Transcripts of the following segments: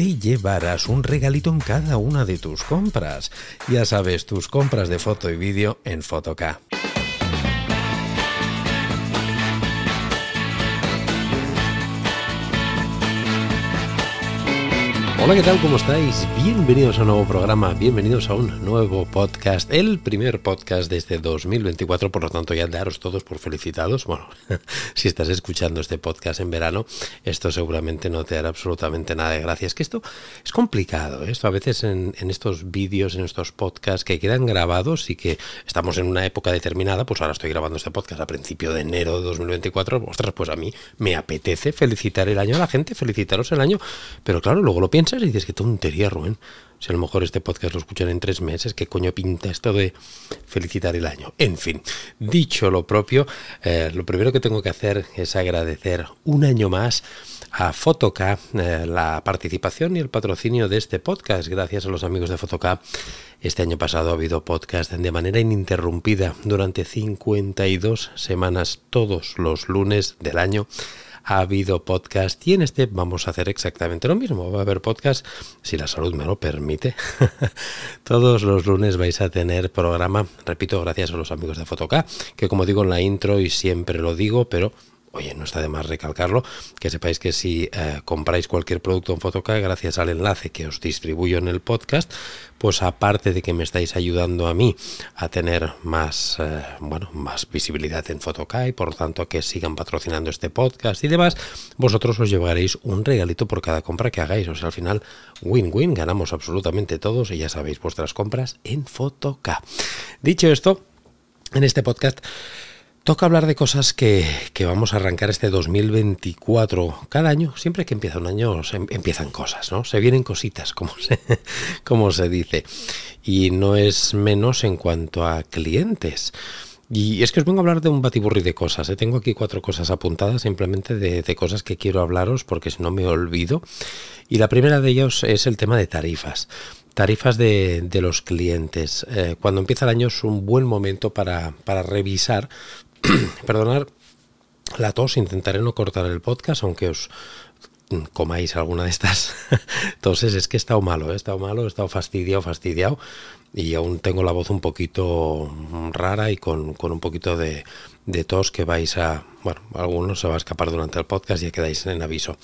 te llevarás un regalito en cada una de tus compras. Ya sabes, tus compras de foto y vídeo en Fotoca. Hola, ¿qué tal? ¿Cómo estáis? Bienvenidos a un nuevo programa, bienvenidos a un nuevo podcast, el primer podcast de este 2024, por lo tanto ya daros todos por felicitados. Bueno, si estás escuchando este podcast en verano, esto seguramente no te hará absolutamente nada de gracia. Es que esto es complicado, ¿eh? esto a veces en, en estos vídeos, en estos podcasts que quedan grabados y que estamos en una época determinada, pues ahora estoy grabando este podcast a principio de enero de 2024, ostras, pues a mí me apetece felicitar el año a la gente, felicitaros el año, pero claro, luego lo piensas y dices, qué tontería, Rubén. Si a lo mejor este podcast lo escuchan en tres meses, ¿qué coño pinta esto de felicitar el año? En fin, dicho lo propio, eh, lo primero que tengo que hacer es agradecer un año más a Fotoca eh, la participación y el patrocinio de este podcast. Gracias a los amigos de Fotoca. Este año pasado ha habido podcast de manera ininterrumpida durante 52 semanas, todos los lunes del año ha habido podcast y en este vamos a hacer exactamente lo mismo. Va a haber podcast, si la salud me lo permite. Todos los lunes vais a tener programa, repito, gracias a los amigos de Fotoca, que como digo en la intro y siempre lo digo, pero Oye, no está de más recalcarlo, que sepáis que si eh, compráis cualquier producto en Fotoca, gracias al enlace que os distribuyo en el podcast, pues aparte de que me estáis ayudando a mí a tener más, eh, bueno, más visibilidad en Fotoca y por lo tanto que sigan patrocinando este podcast y demás, vosotros os llevaréis un regalito por cada compra que hagáis. O sea, al final, win-win, ganamos absolutamente todos y ya sabéis vuestras compras en Fotoca. Dicho esto, en este podcast Toca hablar de cosas que, vamos a arrancar este 2024. Cada año, siempre que empieza un año, em, empiezan cosas, ¿no? Se vienen cositas, como se, dice. Y no es menos en cuanto a clientes. Y es que os vengo a hablar de un batiburri de cosas. ¿eh? Tengo aquí cuatro cosas apuntadas simplemente de, cosas que quiero hablaros porque si no me olvido. Y la primera de ellos es el tema de tarifas. Tarifas de, los clientes. Eh, cuando empieza el año es un buen momento para revisar perdonar la tos, intentaré no cortar el podcast, aunque os comáis alguna de estas toses, es que he estado malo, he estado malo, he estado fastidiado, fastidiado y aún tengo la voz un poquito rara y con, un poquito de, tos que vais a, bueno, algunos se va a escapar durante el podcast y quedáis en aviso.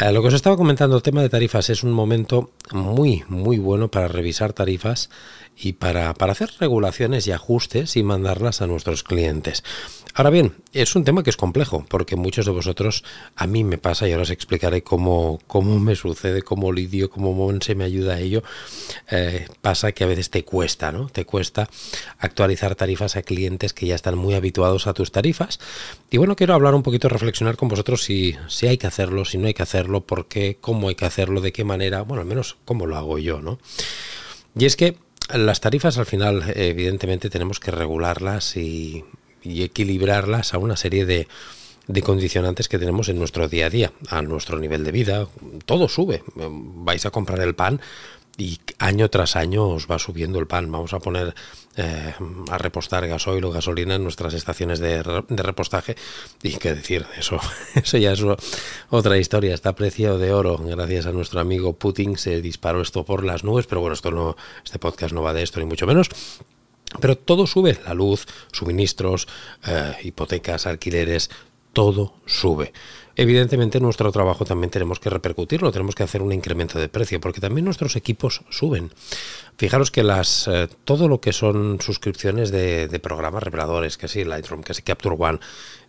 Eh, lo que os estaba comentando, el tema de tarifas es un momento muy, muy bueno para revisar tarifas y para, para hacer regulaciones y ajustes y mandarlas a nuestros clientes. Ahora bien, es un tema que es complejo, porque muchos de vosotros, a mí me pasa, y ahora os explicaré cómo, cómo me sucede, cómo lidio, cómo se me ayuda a ello, eh, pasa que a veces te cuesta, ¿no? Te cuesta actualizar tarifas a clientes que ya están muy habituados a tus tarifas. Y bueno, quiero hablar un poquito, reflexionar con vosotros si, si hay que hacerlo, si no hay que hacerlo, por qué, cómo hay que hacerlo, de qué manera, bueno, al menos cómo lo hago yo, ¿no? Y es que las tarifas al final, evidentemente, tenemos que regularlas y, equilibrarlas a una serie de, de condicionantes que tenemos en nuestro día a día, a nuestro nivel de vida. Todo sube. Vais a comprar el pan, y año tras año os va subiendo el pan. Vamos a poner eh, a repostar gasoil o gasolina en nuestras estaciones de, repostaje y qué decir, eso, eso ya es otra historia. Está precio de oro. Gracias a nuestro amigo Putin se disparó esto por las nubes, pero bueno, esto no, este podcast no va de esto ni mucho menos. Pero todo sube, la luz, suministros, eh, hipotecas, alquileres, todo sube. Evidentemente nuestro trabajo también tenemos que repercutirlo, tenemos que hacer un incremento de precio, porque también nuestros equipos suben. Fijaros que las eh, todo lo que son suscripciones de, programas reveladores, que sí Lightroom, que sí Capture One,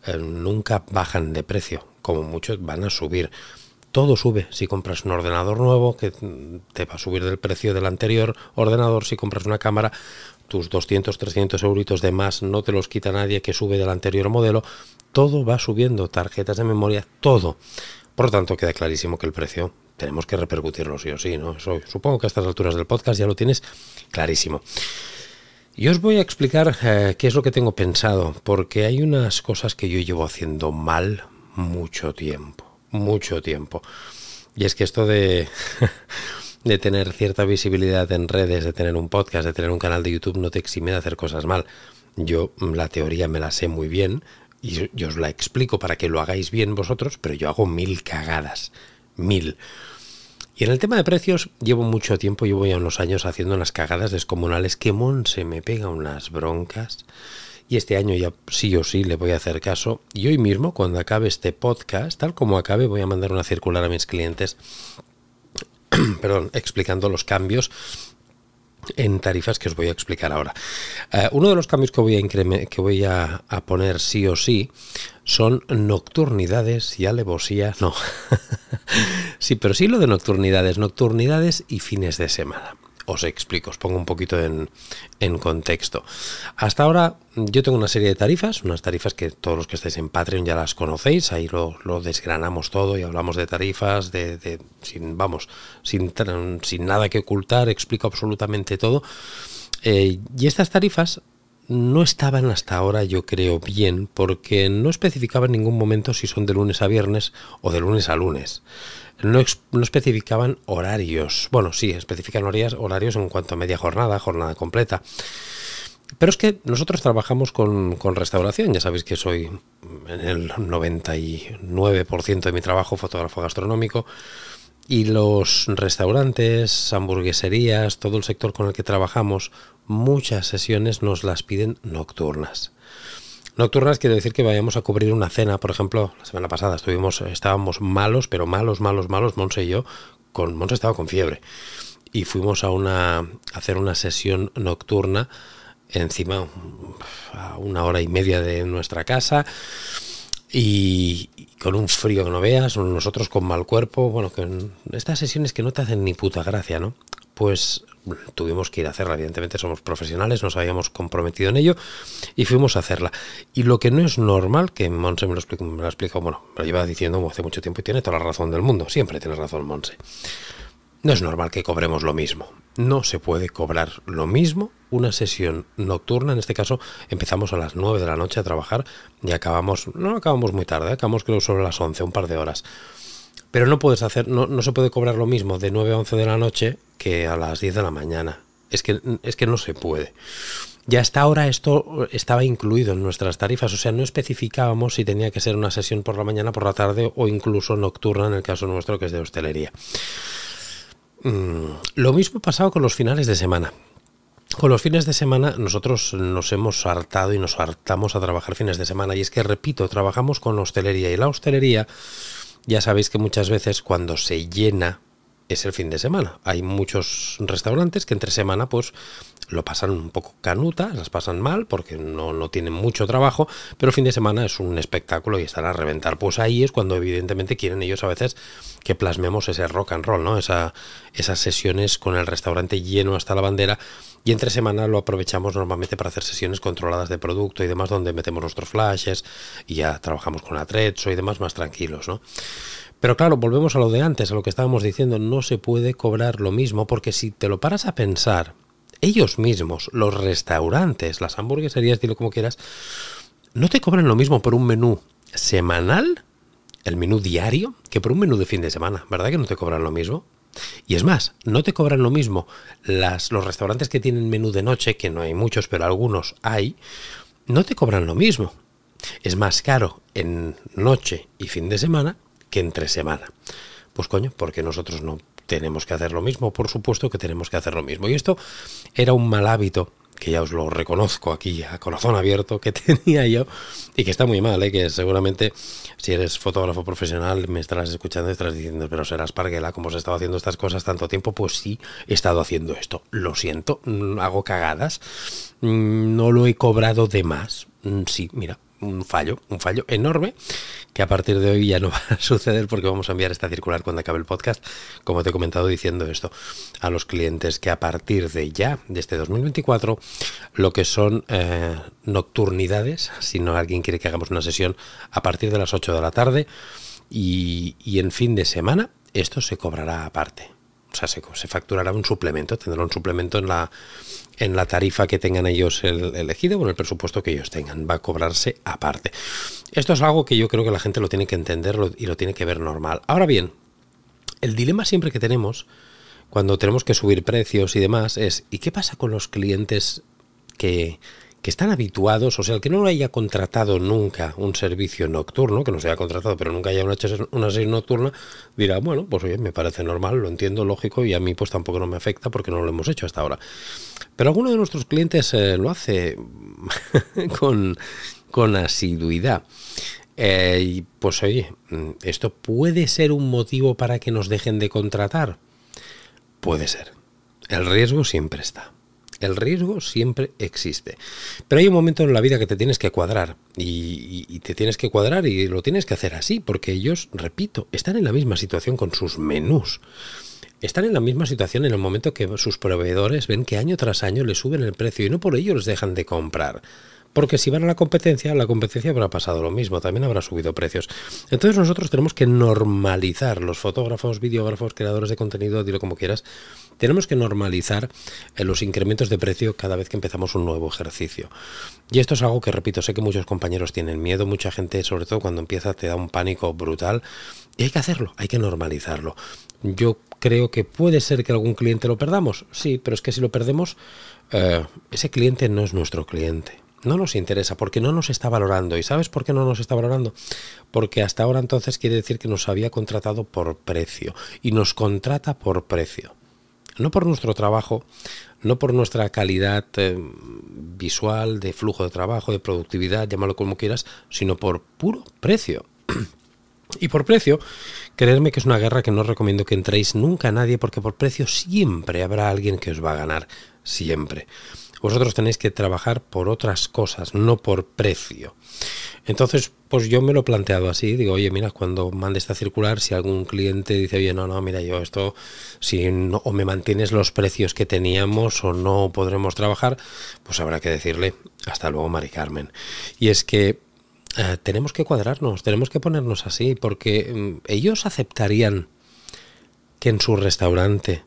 eh, nunca bajan de precio, como muchos van a subir. Todo sube. Si compras un ordenador nuevo, que te va a subir del precio del anterior ordenador. Si compras una cámara, tus 200, 300 euritos de más no te los quita nadie que sube del anterior modelo todo va subiendo, tarjetas de memoria, todo. Por lo tanto, queda clarísimo que el precio tenemos que repercutirlo sí o sí, ¿no? supongo que a estas alturas del podcast ya lo tienes clarísimo. Y os voy a explicar eh, qué es lo que tengo pensado, porque hay unas cosas que yo llevo haciendo mal mucho tiempo, mucho tiempo. Y es que esto de, de tener cierta visibilidad en redes, de tener un podcast, de tener un canal de YouTube, no te exime de hacer cosas mal. Yo la teoría me la sé muy bien, y yo os la explico para que lo hagáis bien vosotros, pero yo hago mil cagadas, mil. Y en el tema de precios llevo mucho tiempo, llevo ya unos años haciendo unas cagadas descomunales que se me pega unas broncas. Y este año ya sí o sí le voy a hacer caso. Y hoy mismo, cuando acabe este podcast, tal como acabe, voy a mandar una circular a mis clientes, perdón, explicando los cambios en tarifas que os voy a explicar ahora. Eh, uno de los cambios que voy, a que voy a, poner sí o sí son nocturnidades y alevosía. No. sí, pero sí lo de nocturnidades, nocturnidades y fines de semana os explico, os pongo un poquito en, contexto. Hasta ahora yo tengo una serie de tarifas, unas tarifas que todos los que estáis en Patreon ya las conocéis, ahí lo, desgranamos todo y hablamos de tarifas, de, sin, vamos, sin, sin, nada que ocultar, explico absolutamente todo. Eh, y estas tarifas no estaban hasta ahora, yo creo, bien, porque no especificaba en ningún momento si son de lunes a viernes o de lunes a lunes no, especificaban horarios. Bueno, sí, especifican horarios, horarios en cuanto a media jornada, jornada completa. Pero es que nosotros trabajamos con, restauración, ya sabéis que soy en el 99% de mi trabajo fotógrafo gastronómico y los restaurantes, hamburgueserías, todo el sector con el que trabajamos, muchas sesiones nos las piden nocturnas. Nocturnas quiere decir que vayamos a cubrir una cena, por ejemplo, la semana pasada estuvimos, estábamos malos, pero malos, malos, malos, Monse y yo, con Monse estaba con fiebre. Y fuimos a una a hacer una sesión nocturna encima a una hora y media de nuestra casa y con un frío que no veas, nosotros con mal cuerpo, bueno, que estas sesiones que no te hacen ni puta gracia, ¿no? Pues tuvimos que ir a hacerla. Evidentemente somos profesionales, nos habíamos comprometido en ello y fuimos a hacerla. Y lo que no es normal, que Monse me lo explicó, me lo explicó, bueno, me lo lleva diciendo hace mucho tiempo y tiene toda la razón del mundo, siempre tiene razón Monse. No es normal que cobremos lo mismo. No se puede cobrar lo mismo una sesión nocturna. En este caso, empezamos a las 9 de la noche a trabajar y acabamos, no acabamos muy tarde, acabamos creo sobre las 11, un par de horas. Pero no puedes hacer, no, no se puede cobrar lo mismo de 9 a 11 de la noche que a las 10 de la mañana. Es que, es que no se puede. Ya hasta ahora esto estaba incluido en nuestras tarifas, o sea, no especificábamos si tenía que ser una sesión por la mañana, por la tarde o incluso nocturna en el caso nuestro que es de hostelería. Mm, lo mismo pasado con los finales de semana. Con los fines de semana nosotros nos hemos hartado y nos hartamos a trabajar fines de semana y es que, repito, trabajamos con hostelería y la hostelería ya sabéis que muchas veces cuando se llena es el fin de semana. Hay muchos restaurantes que entre semana pues lo pasan un poco canuta, las pasan mal porque no, no tienen mucho trabajo, pero fin de semana es un espectáculo y están a reventar. Pues ahí es cuando evidentemente quieren ellos a veces que plasmemos ese rock and roll, ¿no? Esa, esas sesiones con el restaurante lleno hasta la bandera y entre semana lo aprovechamos normalmente para hacer sesiones controladas de producto y demás donde metemos nuestros flashes y ya trabajamos con Atrezzo y demás más tranquilos, ¿no? Pero claro, volvemos a lo de antes, a lo que estábamos diciendo, no se puede cobrar lo mismo, porque si te lo paras a pensar, ellos mismos, los restaurantes, las hamburgueserías, dilo como quieras, no te cobran lo mismo por un menú semanal, el menú diario, que por un menú de fin de semana, ¿verdad que no te cobran lo mismo? Y es más, no te cobran lo mismo las, los restaurantes que tienen menú de noche, que no hay muchos, pero algunos hay, no te cobran lo mismo. Es más caro en noche y fin de semana que entre semana. Pues coño, porque nosotros no tenemos que hacer lo mismo, por supuesto que tenemos que hacer lo mismo. Y esto era un mal hábito que ya os lo reconozco aquí a corazón abierto, que tenía yo y que está muy mal, ¿eh? que seguramente si eres fotógrafo profesional me estarás escuchando y estarás diciendo, pero serás parguela, como has estado haciendo estas cosas tanto tiempo, pues sí, he estado haciendo esto. Lo siento, mm, hago cagadas, mm, no lo he cobrado de más. Mm, sí, mira, un fallo, un fallo enorme que a partir de hoy ya no va a suceder porque vamos a enviar esta circular cuando acabe el podcast, como te he comentado diciendo esto, a los clientes que a partir de ya, de este 2024, lo que son eh, nocturnidades, si no alguien quiere que hagamos una sesión a partir de las 8 de la tarde y, y en fin de semana, esto se cobrará aparte. O sea, se, se facturará un suplemento, tendrá un suplemento en la en la tarifa que tengan ellos el, elegido o en el presupuesto que ellos tengan. Va a cobrarse aparte. Esto es algo que yo creo que la gente lo tiene que entender y lo tiene que ver normal. Ahora bien, el dilema siempre que tenemos cuando tenemos que subir precios y demás es ¿y qué pasa con los clientes que, que están habituados, o sea, el que no haya contratado nunca un servicio nocturno, que no se haya contratado, pero nunca haya una, una sesión nocturna, dirá, bueno, pues oye, me parece normal, lo entiendo, lógico, y a mí pues tampoco no me afecta porque no lo hemos hecho hasta ahora. Pero alguno de nuestros clientes eh, lo hace con, con asiduidad. Eh, y pues oye, ¿esto puede ser un motivo para que nos dejen de contratar? Puede ser. El riesgo siempre está. El riesgo siempre existe. Pero hay un momento en la vida que te tienes que cuadrar y, te tienes que cuadrar y lo tienes que hacer así, porque ellos, repito, están en la misma situación con sus menús. Están en la misma situación en el momento que sus proveedores ven que año tras año les suben el precio y no por ello les dejan de comprar. Porque si van a la competencia, la competencia habrá pasado lo mismo, también habrá subido precios. Entonces nosotros tenemos que normalizar, los fotógrafos, videógrafos, creadores de contenido, dilo como quieras, tenemos que normalizar eh, los incrementos de precio cada vez que empezamos un nuevo ejercicio. Y esto es algo que, repito, sé que muchos compañeros tienen miedo, mucha gente, sobre todo cuando empieza, te da un pánico brutal. Y hay que hacerlo, hay que normalizarlo. Yo creo que puede ser que algún cliente lo perdamos, sí, pero es que si lo perdemos, eh, ese cliente no es nuestro cliente no nos interesa porque no nos está valorando. ¿Y sabes por qué no nos está valorando? Porque hasta ahora entonces quiere decir que nos había contratado por precio y nos contrata por precio. No por nuestro trabajo, no por nuestra calidad eh, visual, de flujo de trabajo, de productividad, llámalo como quieras, sino por puro precio. Y por precio, creerme que es una guerra que no recomiendo que entréis nunca a nadie porque por precio siempre habrá alguien que os va a ganar, siempre vosotros tenéis que trabajar por otras cosas, no por precio. Entonces, pues yo me lo he planteado así, digo, oye, mira, cuando mande esta circular, si algún cliente dice, oye, no, no, mira, yo esto, si no, o me mantienes los precios que teníamos o no podremos trabajar, pues habrá que decirle, hasta luego, Mari Carmen. Y es que eh, tenemos que cuadrarnos, tenemos que ponernos así, porque mm, ellos aceptarían que en su restaurante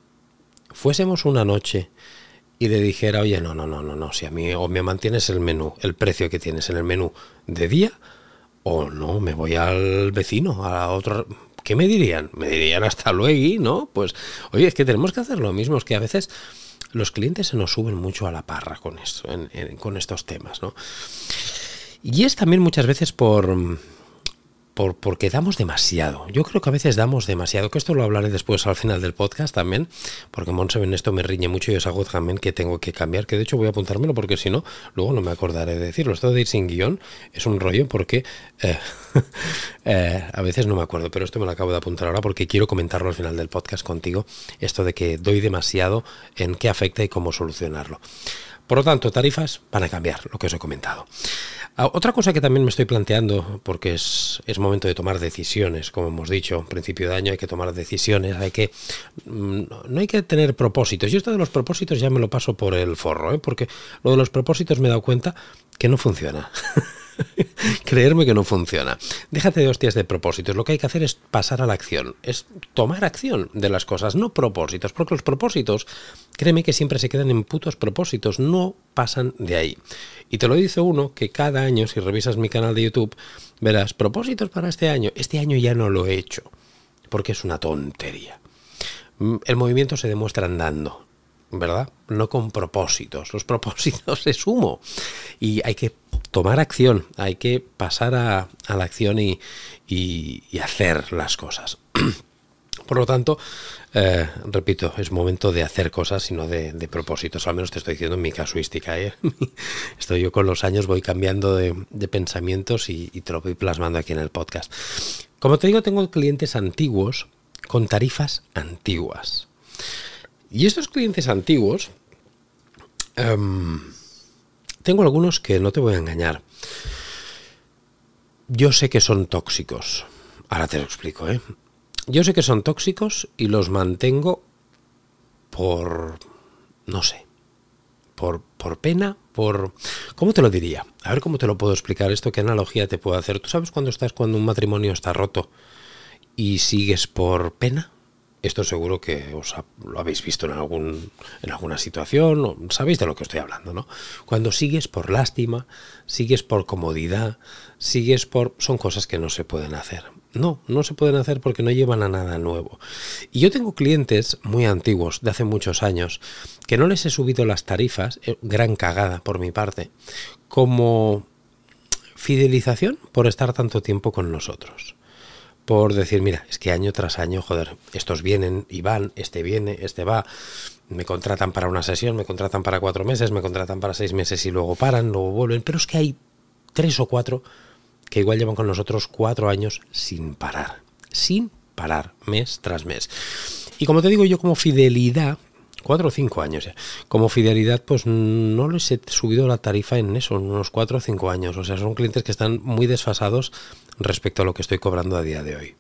fuésemos una noche y le dijera, oye, no, no, no, no, no, si a mí o me mantienes el menú, el precio que tienes en el menú de día, o no, me voy al vecino, a otro... ¿Qué me dirían? Me dirían hasta luego, ¿no? Pues, oye, es que tenemos que hacer lo mismo, es que a veces los clientes se nos suben mucho a la parra con esto, con estos temas, ¿no? Y es también muchas veces por por, porque damos demasiado. Yo creo que a veces damos demasiado, que esto lo hablaré después al final del podcast también, porque Monse en esto me riñe mucho y es algo también que tengo que cambiar, que de hecho voy a apuntármelo porque si no, luego no me acordaré de decirlo. Esto de ir sin guion es un rollo porque eh, eh, a veces no me acuerdo, pero esto me lo acabo de apuntar ahora porque quiero comentarlo al final del podcast contigo, esto de que doy demasiado, en qué afecta y cómo solucionarlo. Por lo tanto, tarifas van a cambiar, lo que os he comentado. Ah, otra cosa que también me estoy planteando, porque es, es, momento de tomar decisiones, como hemos dicho, principio de año hay que tomar decisiones, hay que mm, no hay que tener propósitos. Yo esto de los propósitos ya me lo paso por el forro, ¿eh? porque lo de los propósitos me he dado cuenta que no funciona. Creerme que no funciona. Déjate de hostias de propósitos. Lo que hay que hacer es pasar a la acción. Es tomar acción de las cosas, no propósitos. Porque los propósitos, créeme que siempre se quedan en putos propósitos. No pasan de ahí. Y te lo dice uno que cada año, si revisas mi canal de YouTube, verás propósitos para este año. Este año ya no lo he hecho. Porque es una tontería. Mm, el movimiento se demuestra andando. ¿verdad? No con propósitos. Los propósitos es humo. Y hay que tomar acción, hay que pasar a, la acción y, hacer las cosas. Por lo tanto, eh, repito, es momento de hacer cosas y no de, propósitos. Al menos te estoy diciendo en mi casuística. ¿eh? Estoy yo con los años, voy cambiando de, pensamientos y, te lo voy plasmando aquí en el podcast. Como te digo, tengo clientes antiguos con tarifas antiguas. Y estos clientes antiguos, em, tengo algunos que no te voy a engañar. Yo sé que son tóxicos. Ahora te lo explico, ¿eh? Yo sé que son tóxicos y los mantengo por... no sé. Por, por pena, por... ¿Cómo te lo diría? A ver cómo te lo puedo explicar esto, qué analogía te puedo hacer. ¿Tú sabes cuando estás cuando un matrimonio está roto y sigues por pena? Esto seguro que os lo habéis visto en, algún, en alguna situación, o sabéis de lo que estoy hablando, ¿no? Cuando sigues por lástima, sigues por comodidad, sigues por... son cosas que no se pueden hacer. No, no se pueden hacer porque no llevan a nada nuevo. Y yo tengo clientes muy antiguos, de hace muchos años, que no les he subido las tarifas, eh, gran cagada por mi parte, como fidelización por estar tanto tiempo con nosotros. Por decir, mira, es que año tras año, joder, estos vienen y van, este viene, este va, me contratan para una sesión, me contratan para cuatro meses, me contratan para seis meses y luego paran, luego vuelven, pero es que hay tres o cuatro que igual llevan con nosotros cuatro años sin parar, sin parar, mes tras mes. Y como te digo yo, como fidelidad, cuatro o cinco años ya, como fidelidad, pues no les he subido la tarifa en eso, unos cuatro o cinco años. O sea, son clientes que están muy desfasados respecto a lo que estoy cobrando a día de hoy.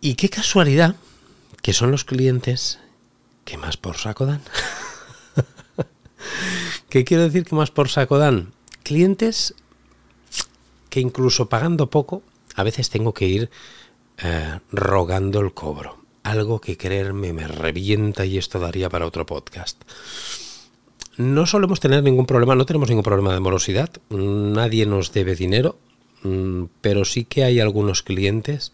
Y qué casualidad que son los clientes que más por saco dan. ¿Qué quiero decir que más por saco dan? Clientes que incluso pagando poco, a veces tengo que ir eh, rogando el cobro. Algo que creerme me revienta y esto daría para otro podcast. No solemos tener ningún problema, no tenemos ningún problema de morosidad, nadie nos debe dinero, mm, pero sí que hay algunos clientes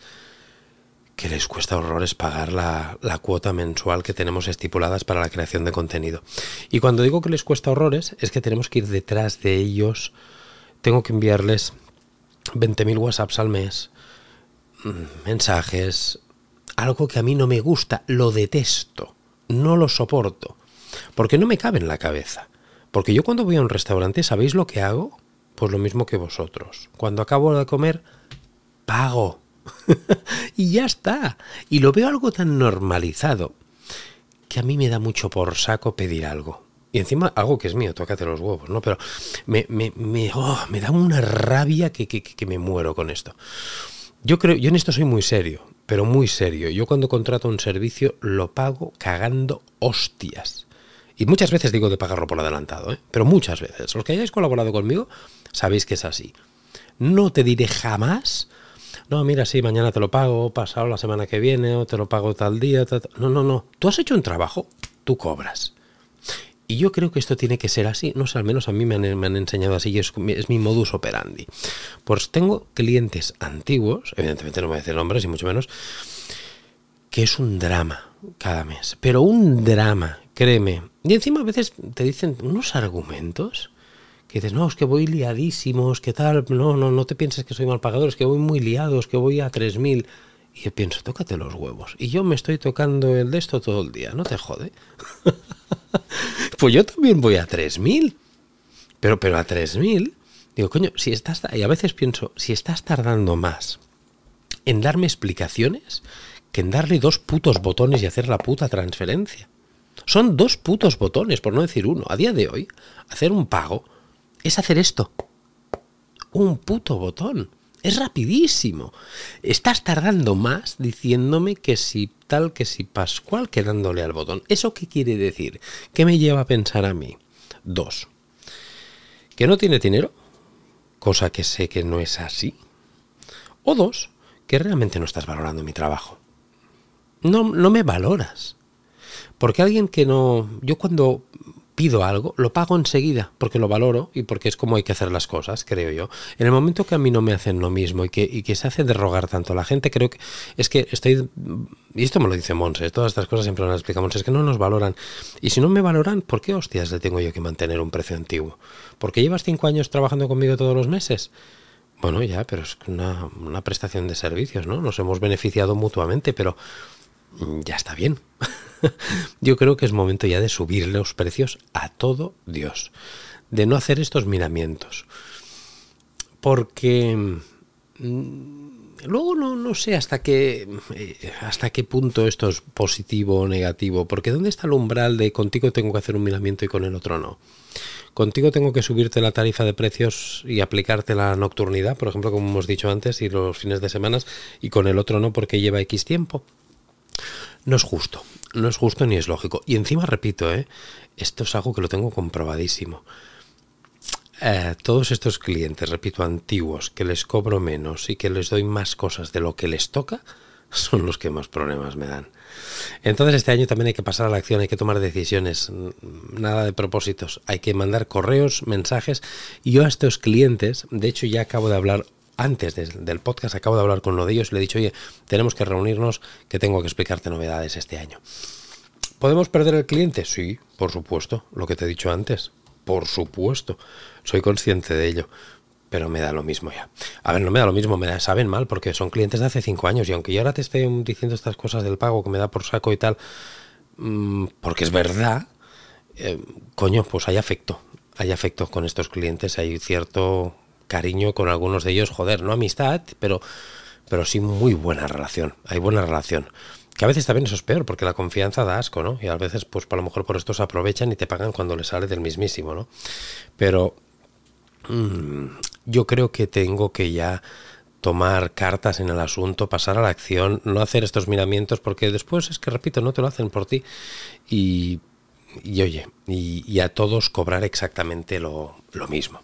que les cuesta horrores pagar la, cuota mensual que tenemos estipuladas para la creación de contenido. Y cuando digo que les cuesta horrores, es que tenemos que ir detrás de ellos, tengo que enviarles 20.000 WhatsApps al mes, mm, mensajes, algo que a mí no me gusta, lo detesto, no lo soporto, porque no me cabe en la cabeza. Porque yo cuando voy a un restaurante, ¿sabéis lo que hago? Pues lo mismo que vosotros. Cuando acabo de comer, pago. y ya está. Y lo veo algo tan normalizado que a mí me da mucho por saco pedir algo. Y encima algo que es mío, tócate los huevos, ¿no? Pero me, me, me, oh, me da una rabia que, que, que, me muero con esto. Yo creo, yo en esto soy muy serio, pero muy serio. Yo cuando contrato un servicio lo pago cagando hostias. Y muchas veces digo de pagarlo por adelantado, ¿eh? pero muchas veces. Los que hayáis colaborado conmigo sabéis que es así. No te diré jamás, no, mira, sí, mañana te lo pago, pasado la semana que viene, o te lo pago tal día. No, no, no. Tú has hecho un trabajo, tú cobras. Y yo creo que esto tiene que ser así, no sé, al menos a mí me han, enseñado así y es, mi modus operandi. Pues tengo clientes antiguos, evidentemente no voy a decir nombres y mucho menos, que es un drama cada mes, pero un drama, créeme. Y encima a veces te dicen unos argumentos que dices, no, es que voy liadísimos, que tal, no, no, no te pienses que soy mal pagador, es que voy muy liado, es que voy a 3.000. Y yo pienso, tócate los huevos. Y yo me estoy tocando el de esto todo el día, no te jode. pues yo también voy a 3000. Pero, pero a 3000, digo, coño, si estás. Y a veces pienso, si estás tardando más en darme explicaciones que en darle dos putos botones y hacer la puta transferencia. Son dos putos botones, por no decir uno. A día de hoy, hacer un pago es hacer esto. Un puto botón. Es rapidísimo. Estás tardando más diciéndome que si tal, que si Pascual, que dándole al botón. ¿Eso qué quiere decir? ¿Qué me lleva a pensar a mí? Dos. Que no tiene dinero, cosa que sé que no es así. O dos, que realmente no estás valorando mi trabajo. No, no me valoras. Porque alguien que no... Yo cuando pido algo, lo pago enseguida, porque lo valoro y porque es como hay que hacer las cosas, creo yo. En el momento que a mí no me hacen lo mismo y que, que se hace de rogar tanto a la gente, creo que es que estoy... Y esto me lo dice Monse, todas estas cosas siempre lo explica Monse, es que no nos valoran. Y si no me valoran, ¿por qué hostias le tengo yo que mantener un precio antiguo? ¿Porque llevas cinco años trabajando conmigo todos los meses? Bueno, ya, pero es una, prestación de servicios, ¿no? Nos hemos beneficiado mutuamente, pero ya está bien. Yo creo que es momento ya de subir los precios a todo Dios, de no hacer estos miramientos. Porque mm, luego no, no sé hasta qué, eh, hasta qué punto esto es positivo o negativo, porque ¿dónde está el umbral de contigo tengo que hacer un miramiento y con el otro no? Contigo tengo que subirte la tarifa de precios y aplicarte la nocturnidad, por ejemplo, como hemos dicho antes, y los fines de semana, y con el otro no porque lleva X tiempo. No es justo, no es justo ni es lógico. Y encima repito, ¿eh? esto es algo que lo tengo comprobadísimo. Eh, todos estos clientes, repito, antiguos, que les cobro menos y que les doy más cosas de lo que les toca, son los que más problemas me dan. Entonces este año también hay que pasar a la acción, hay que tomar decisiones, nada de propósitos, hay que mandar correos, mensajes. Y yo a estos clientes, de hecho ya acabo de hablar antes del podcast, acabo de hablar con uno de ellos y le he dicho, oye, tenemos que reunirnos, que tengo que explicarte novedades este año. ¿Podemos perder el cliente? Sí, por supuesto, lo que te he dicho antes, por supuesto, soy consciente de ello pero me da lo mismo ya. A ver, no me da lo mismo, me saben mal porque son clientes de hace cinco años y aunque yo ahora te esté diciendo estas cosas del pago que me da por saco y tal, mm, porque es verdad, eh, coño, pues hay afecto, hay afecto con estos clientes, hay cierto cariño con algunos de ellos, joder, no amistad, pero, pero sí muy buena relación, hay buena relación. Que a veces también eso es peor, porque la confianza da asco, ¿no? Y a veces, pues a lo mejor por esto se aprovechan y te pagan cuando les sale del mismísimo, ¿no? Pero mm, yo creo que tengo que ya tomar cartas en el asunto, pasar a la acción, no hacer estos miramientos, porque después es que, repito, no te lo hacen por ti. Y, oye, y, a todos cobrar exactamente lo, lo, mismo.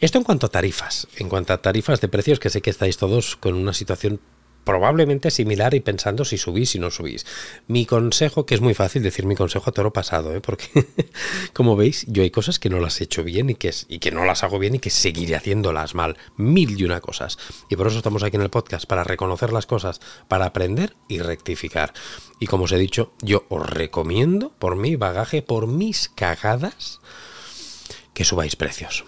Esto en cuanto a tarifas, en cuanto a tarifas de precios, que sé que estáis todos con una situación probablemente similar y pensando si subís, si no subís. Mi consejo, que es muy fácil decir mi consejo a toro pasado, ¿eh? porque como veis, yo hay cosas que no las he hecho bien y que, y que no las hago bien y que seguiré haciéndolas mal. Mil y una cosas. Y por eso estamos aquí en el podcast, para reconocer las cosas, para aprender y rectificar. Y como os he dicho, yo os recomiendo, por mi bagaje, por mis cagadas, que subáis precios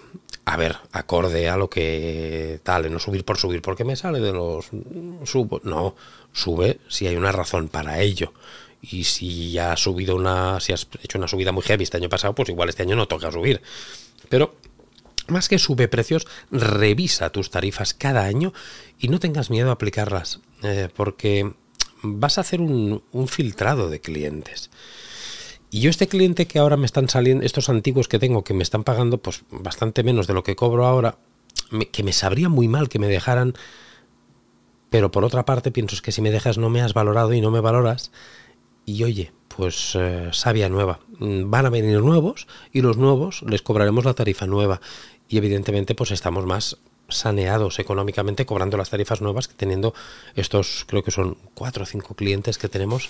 a ver, acorde a lo que tal, no subir por subir, porque me sale de los subo. No, sube si hay una razón para ello. Y si has subido una, si has hecho una subida muy heavy este año pasado, pues igual este año no toca subir. Pero más que sube precios, revisa tus tarifas cada año y no tengas miedo a aplicarlas, eh, porque vas a hacer un, un filtrado de clientes. Y yo este cliente que ahora me están saliendo, estos antiguos que tengo, que me están pagando pues bastante menos de lo que cobro ahora, que me sabría muy mal que me dejaran, pero por otra parte pienso que si me dejas no me has valorado y no me valoras, y oye, pues eh, sabia nueva, mm, van a venir nuevos y los nuevos les cobraremos la tarifa nueva. Y evidentemente pues estamos más saneados económicamente cobrando las tarifas nuevas que teniendo estos creo que son cuatro o cinco clientes que tenemos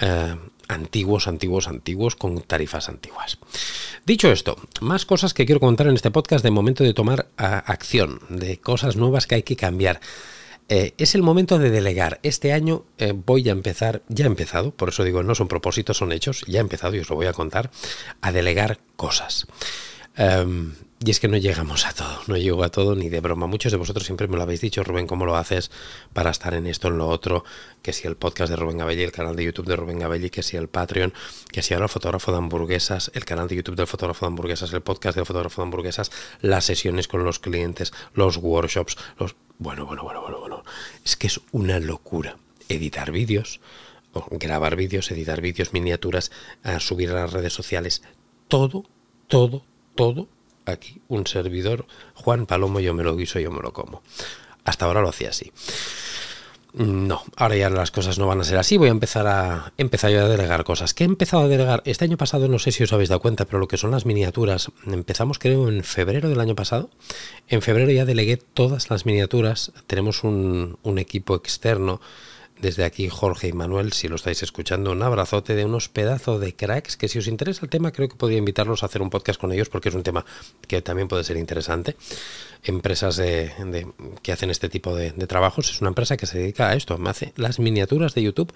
eh, antiguos, antiguos, antiguos, con tarifas antiguas. Dicho esto, más cosas que quiero contar en este podcast de momento de tomar acción, de cosas nuevas que hay que cambiar. Eh, es el momento de delegar. Este año eh, voy a empezar, ya he empezado, por eso digo, no son propósitos, son hechos, ya he empezado y os lo voy a contar, a delegar cosas. Em, y es que no llegamos a todo, no llego a todo ni de broma. Muchos de vosotros siempre me lo habéis dicho, Rubén, ¿cómo lo haces para estar en esto, en lo otro? Que si el podcast de Rubén Gabelli, el canal de YouTube de Rubén Gabelli, que si el Patreon, que si ahora fotógrafo de hamburguesas, el canal de YouTube del fotógrafo de hamburguesas, el podcast del fotógrafo de hamburguesas, las sesiones con los clientes, los workshops, los... Bueno, bueno, bueno, bueno, bueno. Es que es una locura editar vídeos, grabar vídeos, editar vídeos, miniaturas, subir a las redes sociales, todo, todo, todo aquí un servidor, Juan Palomo, yo me lo guiso, yo me lo como. Hasta ahora lo hacía así. No, ahora ya las cosas no van a ser así. Voy a empezar a empezar a delegar cosas. ¿Qué he empezado a delegar? Este año pasado, no sé si os habéis dado cuenta, pero lo que son las miniaturas, empezamos creo en febrero del año pasado. En febrero ya delegué todas las miniaturas. Tenemos un equipo externo desde aquí, Jorge y Manuel, si lo estáis escuchando, un abrazote de unos pedazos de cracks que si os interesa el tema, creo que podría invitarlos a hacer un podcast con ellos porque es un tema que también puede ser interesante. Empresas que hacen este tipo de, trabajos, es una empresa que se dedica a esto, me hace las miniaturas de YouTube.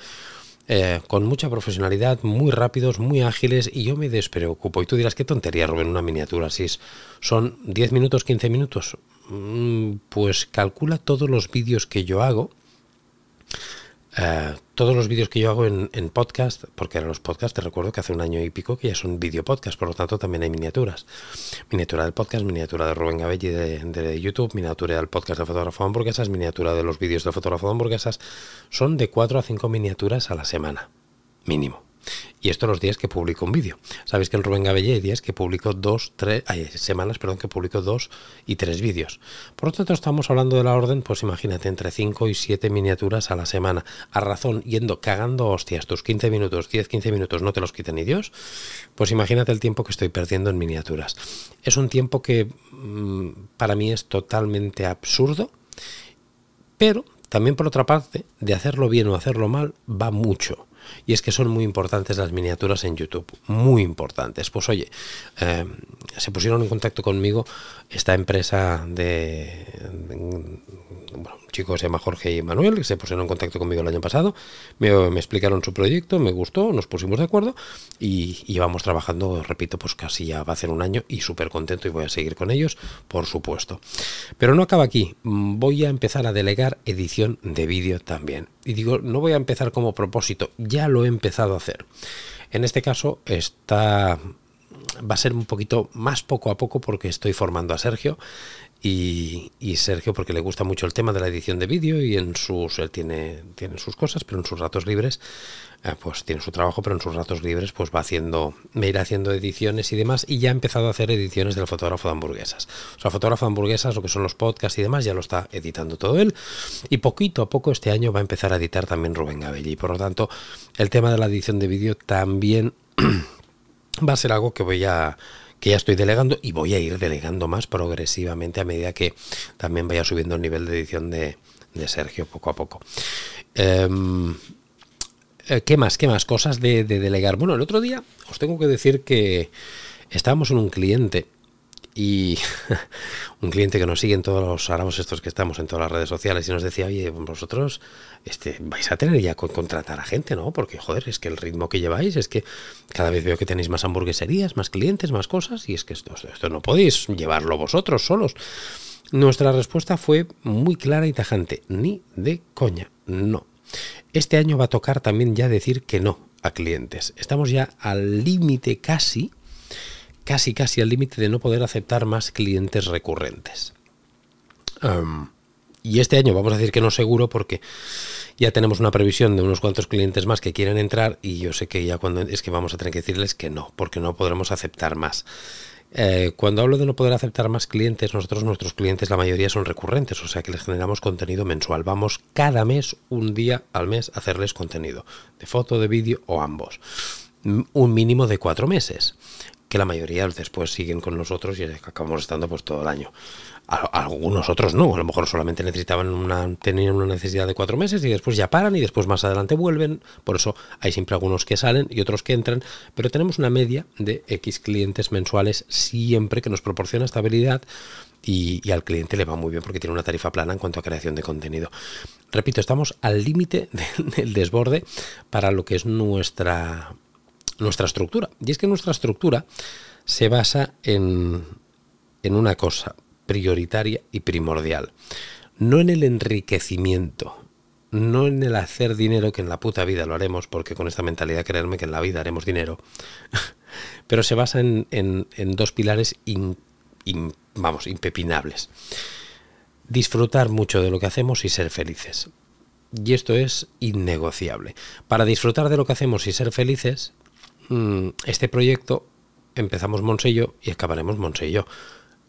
Eh, con mucha profesionalidad, muy rápidos, muy ágiles y yo me despreocupo. Y tú dirás, qué tontería, Rubén, una miniatura, si son 10 minutos, 15 minutos, mm, pues calcula todos los vídeos que yo hago eh, todos los vídeos que yo hago en, podcast, porque ahora los podcasts, te recuerdo que hace un año y pico que ya son video podcast, por lo tanto también hay miniaturas. Miniatura del podcast, miniatura de Rubén Gabelli de, YouTube, miniatura del podcast de fotógrafo de hamburguesas, miniatura de los vídeos de fotógrafo de hamburguesas. Son de 4 a 5 miniaturas a la semana, mínimo. Y esto los días que publico un vídeo. Sabéis que en Rubén Gabellé hay días que publico dos, tres, hay semanas, perdón, que publico dos y tres vídeos. Por lo tanto, estamos hablando de la orden, pues imagínate, entre 5 y 7 miniaturas a la semana. A razón, yendo cagando hostias, tus 15 minutos, 10, 15 minutos no te los quiten ni Dios, pues imagínate el tiempo que estoy perdiendo en miniaturas. Es un tiempo que mm, para mí es totalmente absurdo, pero también por otra parte, de hacerlo bien o hacerlo mal, va mucho y es que son muy importantes las miniaturas en YouTube, muy importantes. Pues oye, eh, se pusieron en contacto conmigo esta empresa de, un chico se llama Jorge y Manuel, que se pusieron en contacto conmigo el año pasado, me, explicaron su proyecto, me gustó, nos pusimos de acuerdo y, y vamos trabajando, repito, pues casi ya va a ser un año y súper contento y voy a seguir con ellos, por supuesto. Pero no acaba aquí, voy a empezar a delegar edición de vídeo también. Y digo, no voy a empezar como propósito, ya lo he empezado a hacer. En este caso está va a ser un poquito más poco a poco porque estoy formando a Sergio y, Sergio porque le gusta mucho el tema de la edición de vídeo y en sus él tiene, tiene sus cosas, pero en sus ratos libres eh, pues tiene su trabajo, pero en sus ratos libres pues va haciendo, me irá haciendo ediciones y demás y ya ha empezado a hacer ediciones del fotógrafo de hamburguesas. O sea, fotógrafo de hamburguesas, lo que son los podcasts y demás, ya lo está editando todo él y poquito a poco este año va a empezar a editar también Rubén Gabelli por lo tanto el tema de la edición de vídeo también va a ser algo que voy a que ya estoy delegando y voy a ir delegando más progresivamente a medida que también vaya subiendo el nivel de edición de, Sergio poco a poco. Em, eh, ¿Qué más? ¿Qué más? Cosas de, de, delegar. Bueno, el otro día os tengo que decir que estábamos en un cliente y un cliente que nos sigue en todos los aramos estos que estamos en todas las redes sociales y nos decía, oye, vosotros este, vais a tener ya que contratar a gente, ¿no? Porque, joder, es que el ritmo que lleváis es que cada vez veo que tenéis más hamburgueserías, más clientes, más cosas y es que esto, esto no podéis llevarlo vosotros solos. Nuestra respuesta fue muy clara y tajante, ni de coña, no. Este año va a tocar también ya decir que no a clientes. Estamos ya al límite casi casi casi al límite de no poder aceptar más clientes recurrentes. y este año vamos a decir que no seguro porque ya tenemos una previsión de unos cuantos clientes más que quieren entrar y yo sé que ya cuando es que vamos a tener que decirles que no, porque no podremos aceptar más. Eh, cuando hablo de no poder aceptar más clientes, nosotros nuestros clientes la mayoría son recurrentes, o sea que les generamos contenido mensual. Vamos cada mes, un día al mes, a hacerles contenido, de foto, de vídeo o ambos. Un mínimo de cuatro meses que la mayoría después siguen con nosotros y acabamos estando pues todo el año. algunos otros no, a lo mejor solamente necesitaban una, tenían una necesidad de cuatro meses y después ya paran y después más adelante vuelven. Por eso hay siempre algunos que salen y otros que entran, pero tenemos una media de X clientes mensuales siempre que nos proporciona estabilidad y, y, al cliente le va muy bien porque tiene una tarifa plana en cuanto a creación de contenido. Repito, estamos al límite del desborde para lo que es nuestra nuestra estructura. Y es que nuestra estructura se basa en, en una cosa prioritaria y primordial. No en el enriquecimiento, no en el hacer dinero, que en la puta vida lo haremos, porque con esta mentalidad creerme que en la vida haremos dinero, pero se basa en, en, dos pilares vamos, impepinables. Disfrutar mucho de lo que hacemos y ser felices. Y esto es innegociable. Para disfrutar de lo que hacemos y ser felices, este proyecto empezamos Monsello y acabaremos Monsello.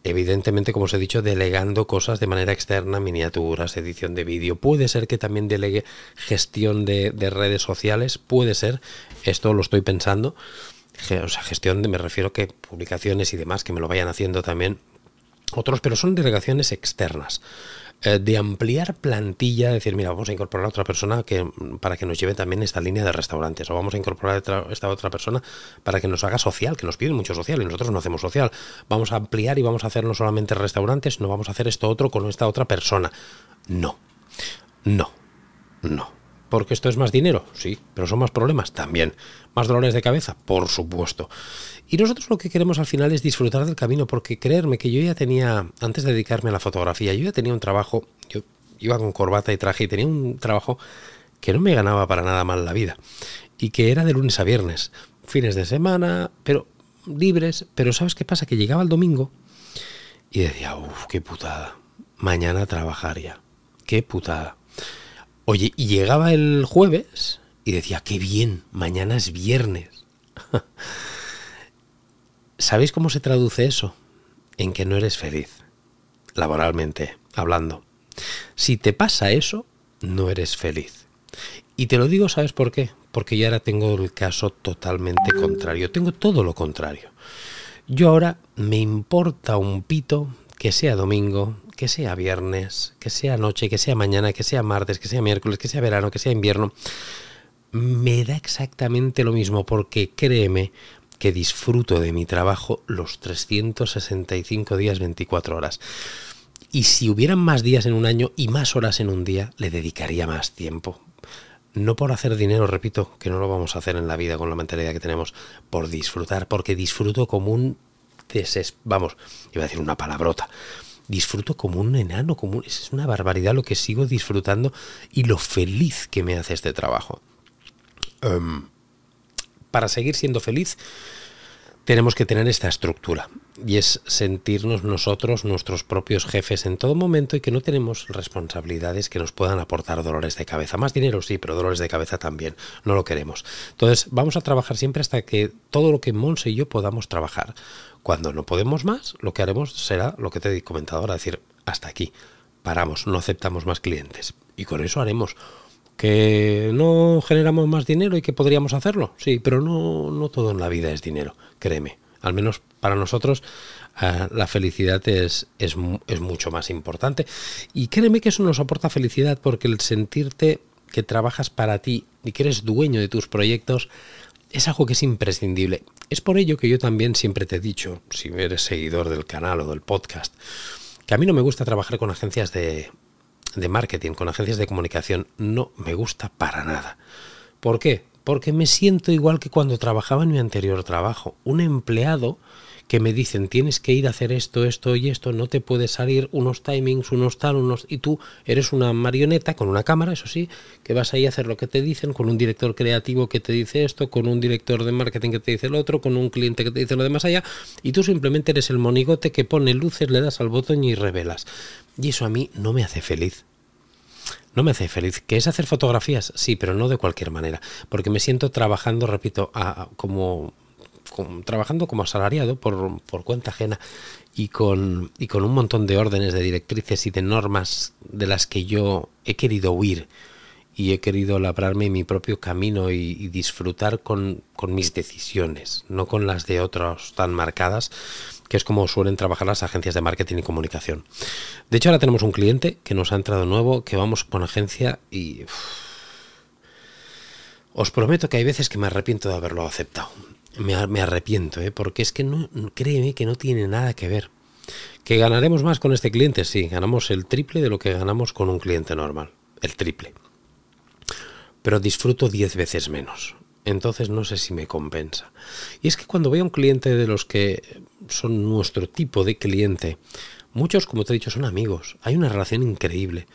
Evidentemente, como os he dicho, delegando cosas de manera externa, miniaturas, edición de vídeo. Puede ser que también delegue gestión de, redes sociales, puede ser, esto lo estoy pensando. O sea, gestión de, me refiero que publicaciones y demás que me lo vayan haciendo también otros, pero son delegaciones externas. Eh, de ampliar plantilla, decir, mira, vamos a incorporar a otra persona que, para que nos lleve también esta línea de restaurantes, o vamos a incorporar a esta otra persona para que nos haga social, que nos piden mucho social y nosotros no hacemos social. Vamos a ampliar y vamos a hacer no solamente restaurantes, no vamos a hacer esto otro con esta otra persona. No, no, no. Porque esto es más dinero, sí, pero son más problemas también. Más dolores de cabeza, por supuesto. Y nosotros lo que queremos al final es disfrutar del camino, porque creerme que yo ya tenía, antes de dedicarme a la fotografía, yo ya tenía un trabajo, yo iba con corbata y traje y tenía un trabajo que no me ganaba para nada mal la vida. Y que era de lunes a viernes, fines de semana, pero libres. Pero ¿sabes qué pasa? Que llegaba el domingo y decía, uff, qué putada. Mañana trabajaría. Qué putada. Oye, y llegaba el jueves y decía, qué bien, mañana es viernes. ¿Sabéis cómo se traduce eso? En que no eres feliz, laboralmente hablando. Si te pasa eso, no eres feliz. Y te lo digo, ¿sabes por qué? Porque yo ahora tengo el caso totalmente contrario. Tengo todo lo contrario. Yo ahora me importa un pito que sea domingo, que sea viernes, que sea noche, que sea mañana, que sea martes, que sea miércoles, que sea verano, que sea invierno. Me da exactamente lo mismo porque créeme, que disfruto de mi trabajo los 365 días 24 horas. Y si hubieran más días en un año y más horas en un día, le dedicaría más tiempo. No por hacer dinero, repito, que no lo vamos a hacer en la vida con la mentalidad que tenemos, por disfrutar, porque disfruto como un. Vamos, iba a decir una palabrota. Disfruto como un enano, como es una barbaridad lo que sigo disfrutando y lo feliz que me hace este trabajo. Em, para seguir siendo feliz, tenemos que tener esta estructura y es sentirnos nosotros nuestros propios jefes en todo momento y que no tenemos responsabilidades que nos puedan aportar dolores de cabeza. Más dinero sí, pero dolores de cabeza también. No lo queremos. Entonces vamos a trabajar siempre hasta que todo lo que Monse y yo podamos trabajar. Cuando no podemos más, lo que haremos será lo que te he comentado ahora, decir, hasta aquí. Paramos, no aceptamos más clientes. Y con eso haremos ¿Que no generamos más dinero y que podríamos hacerlo? Sí, pero no, no todo en la vida es dinero, créeme. Al menos para nosotros eh, la felicidad es, es, es mucho más importante. Y créeme que eso nos aporta felicidad porque el sentirte que trabajas para ti y que eres dueño de tus proyectos es algo que es imprescindible. Es por ello que yo también siempre te he dicho, si eres seguidor del canal o del podcast, que a mí no me gusta trabajar con agencias de, marketing, con agencias de comunicación, no me gusta para nada. ¿Por qué? Porque me siento igual que cuando trabajaba en mi anterior trabajo. Un empleado que me dicen tienes que ir a hacer esto, esto y esto, no te puede salir unos timings, unos tal, unos... Y tú eres una marioneta con una cámara, eso sí, que vas ahí a hacer lo que te dicen, con un director creativo que te dice esto, con un director de marketing que te dice lo otro, con un cliente que te dice lo de más allá, y tú simplemente eres el monigote que pone luces, le das al botón y revelas. Y eso a mí no me hace feliz. No me hace feliz. ¿Qué es hacer fotografías? Sí, pero no de cualquier manera. Porque me siento trabajando, repito, como, trabajando como asalariado por, por, cuenta ajena y con, y con un montón de órdenes, de directrices y de normas de las que yo he querido huir y he querido labrarme mi propio camino y, disfrutar con, con, mis decisiones, no con las de otros tan marcadas, que es como suelen trabajar las agencias de marketing y comunicación. De hecho, ahora tenemos un cliente que nos ha entrado nuevo, que vamos con agencia y... os prometo que hay veces que me arrepiento de haberlo aceptado. Me, arrepiento, ¿eh? porque es que no, créeme que no tiene nada que ver. ¿Que ganaremos más con este cliente? Sí, ganamos el triple de lo que ganamos con un cliente normal. El triple. Pero disfruto 10 veces menos entonces no sé si me compensa. Y es que cuando veo a un cliente de los que son nuestro tipo de cliente, muchos, como te he dicho, son amigos, hay una relación increíble.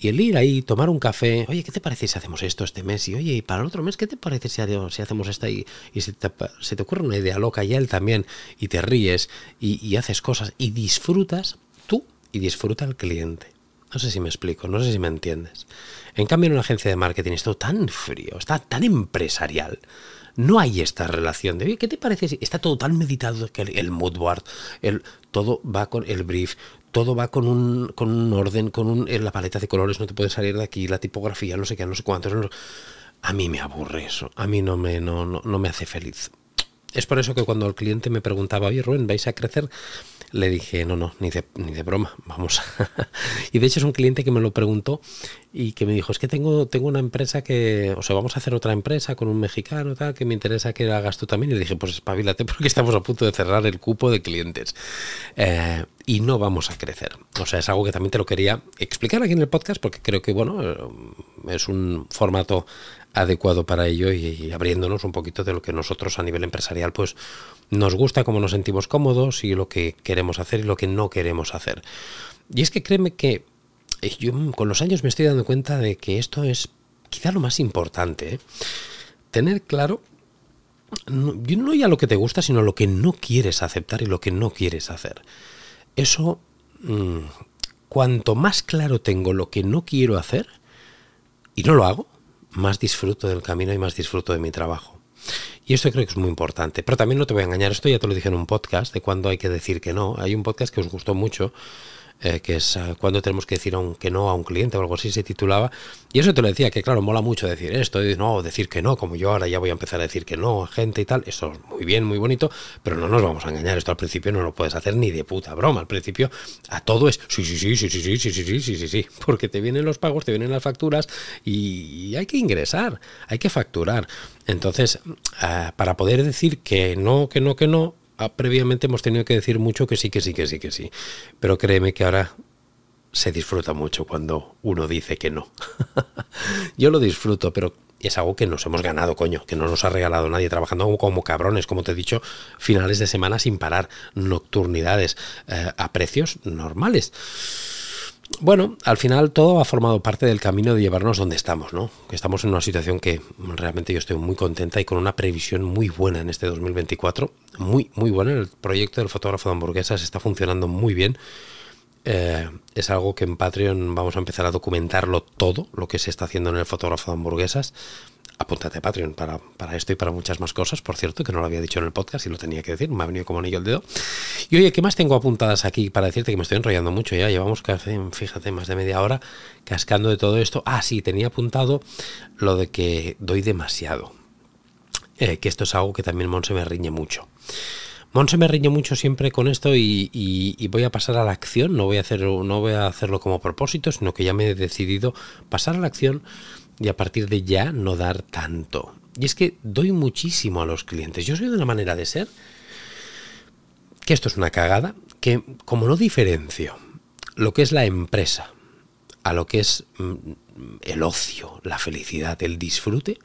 Y el ir ahí, tomar un café, oye, ¿qué te parece si hacemos esto este mes? Y oye, y para el otro mes, ¿qué te parece si, hacemos esta? Y, y se, te, ocurre una idea loca y él también, y te ríes, y, haces cosas, y disfrutas tú y disfruta el cliente. No sé si me explico, no sé si me entiendes. En cambio, en una agencia de marketing es todo tan frío, está tan empresarial. No hay esta relación de, ¿qué te parece? Si está todo tan meditado que el, mood board, el, todo va con el brief, todo va con un, con un orden, con un, la paleta de colores, no te puedes salir de aquí, la tipografía, no sé qué, no sé cuántos. a mí me aburre eso, a mí no me, no, no, no me hace feliz. Es por eso que cuando el cliente me preguntaba, oye Rubén, ¿vais a crecer? Le dije, no, no, ni de, broma, vamos. y de hecho es un cliente que me lo preguntó y que me dijo, es que tengo, tengo una empresa que, o sea, vamos a hacer otra empresa con un mexicano, tal, que me interesa que la hagas tú también. Y le dije, pues espabilate porque estamos a punto de cerrar el cupo de clientes. Eh, y no vamos a crecer. O sea, es algo que también te lo quería explicar aquí en el podcast porque creo que, bueno, eh, es un formato adecuado para ello y, abriéndonos un poquito de lo que nosotros a nivel empresarial pues nos gusta, cómo nos sentimos cómodos y lo que queremos hacer y lo que no queremos hacer. Y es que créeme que eh, yo con los años me estoy dando cuenta de que esto es quizá lo más importante. ¿eh? Tener claro no, ya lo que te gusta, sino lo que no quieres aceptar y lo que no quieres hacer. Eso, mm, cuanto más claro tengo lo que no quiero hacer y no lo hago, más disfruto del camino y más disfruto de mi trabajo. Y esto creo que es muy importante. Pero también no te voy a engañar, esto ya te lo dije en un podcast de cuando hay que decir que no. Hay un podcast que os gustó mucho, eh, que es eh, cuando tenemos que decir que no a un cliente o algo así se titulaba. Y eso te lo decía, que claro, mola mucho decir esto, y no, decir que no, como yo ahora ya voy a empezar a decir que no a gente y tal. Eso es muy bien, muy bonito, pero no nos vamos a engañar. Esto al principio no lo puedes hacer ni de puta broma. Al principio a todo es sí, sí, sí, sí, sí, sí, sí, sí, sí, sí, sí, sí, porque te vienen los pagos, te vienen las facturas y hay que ingresar, hay que facturar. Entonces, para poder decir que no, que no, que no, Ah, previamente hemos tenido que decir mucho que sí, que sí, que sí, que sí. Pero créeme que ahora se disfruta mucho cuando uno dice que no. Yo lo disfruto, pero es algo que nos hemos ganado, coño, que no nos ha regalado nadie, trabajando como cabrones, como te he dicho, finales de semana sin parar, nocturnidades, eh, a precios normales. Bueno, al final todo ha formado parte del camino de llevarnos donde estamos, ¿no? Estamos en una situación que realmente yo estoy muy contenta y con una previsión muy buena en este 2024. Muy, muy buena. El proyecto del fotógrafo de hamburguesas está funcionando muy bien. Eh, es algo que en Patreon vamos a empezar a documentarlo todo, lo que se está haciendo en el fotógrafo de hamburguesas apúntate a Patreon para, para, esto y para muchas más cosas, por cierto, que no lo había dicho en el podcast y lo tenía que decir, me ha venido como anillo el dedo. Y oye, ¿qué más tengo apuntadas aquí para decirte que me estoy enrollando mucho? Ya llevamos casi, fíjate, más de media hora cascando de todo esto. Ah, sí, tenía apuntado lo de que doy demasiado. Eh, que esto es algo que también Monse me riñe mucho. Monse me riñe mucho siempre con esto y, y, voy a pasar a la acción, no voy a, hacer, no voy a hacerlo como propósito, sino que ya me he decidido pasar a la acción y a partir de ya no dar tanto. Y es que doy muchísimo a los clientes. Yo soy de una manera de ser que esto es una cagada, que como no diferencio lo que es la empresa a lo que es mm, el ocio, la felicidad, el disfrute,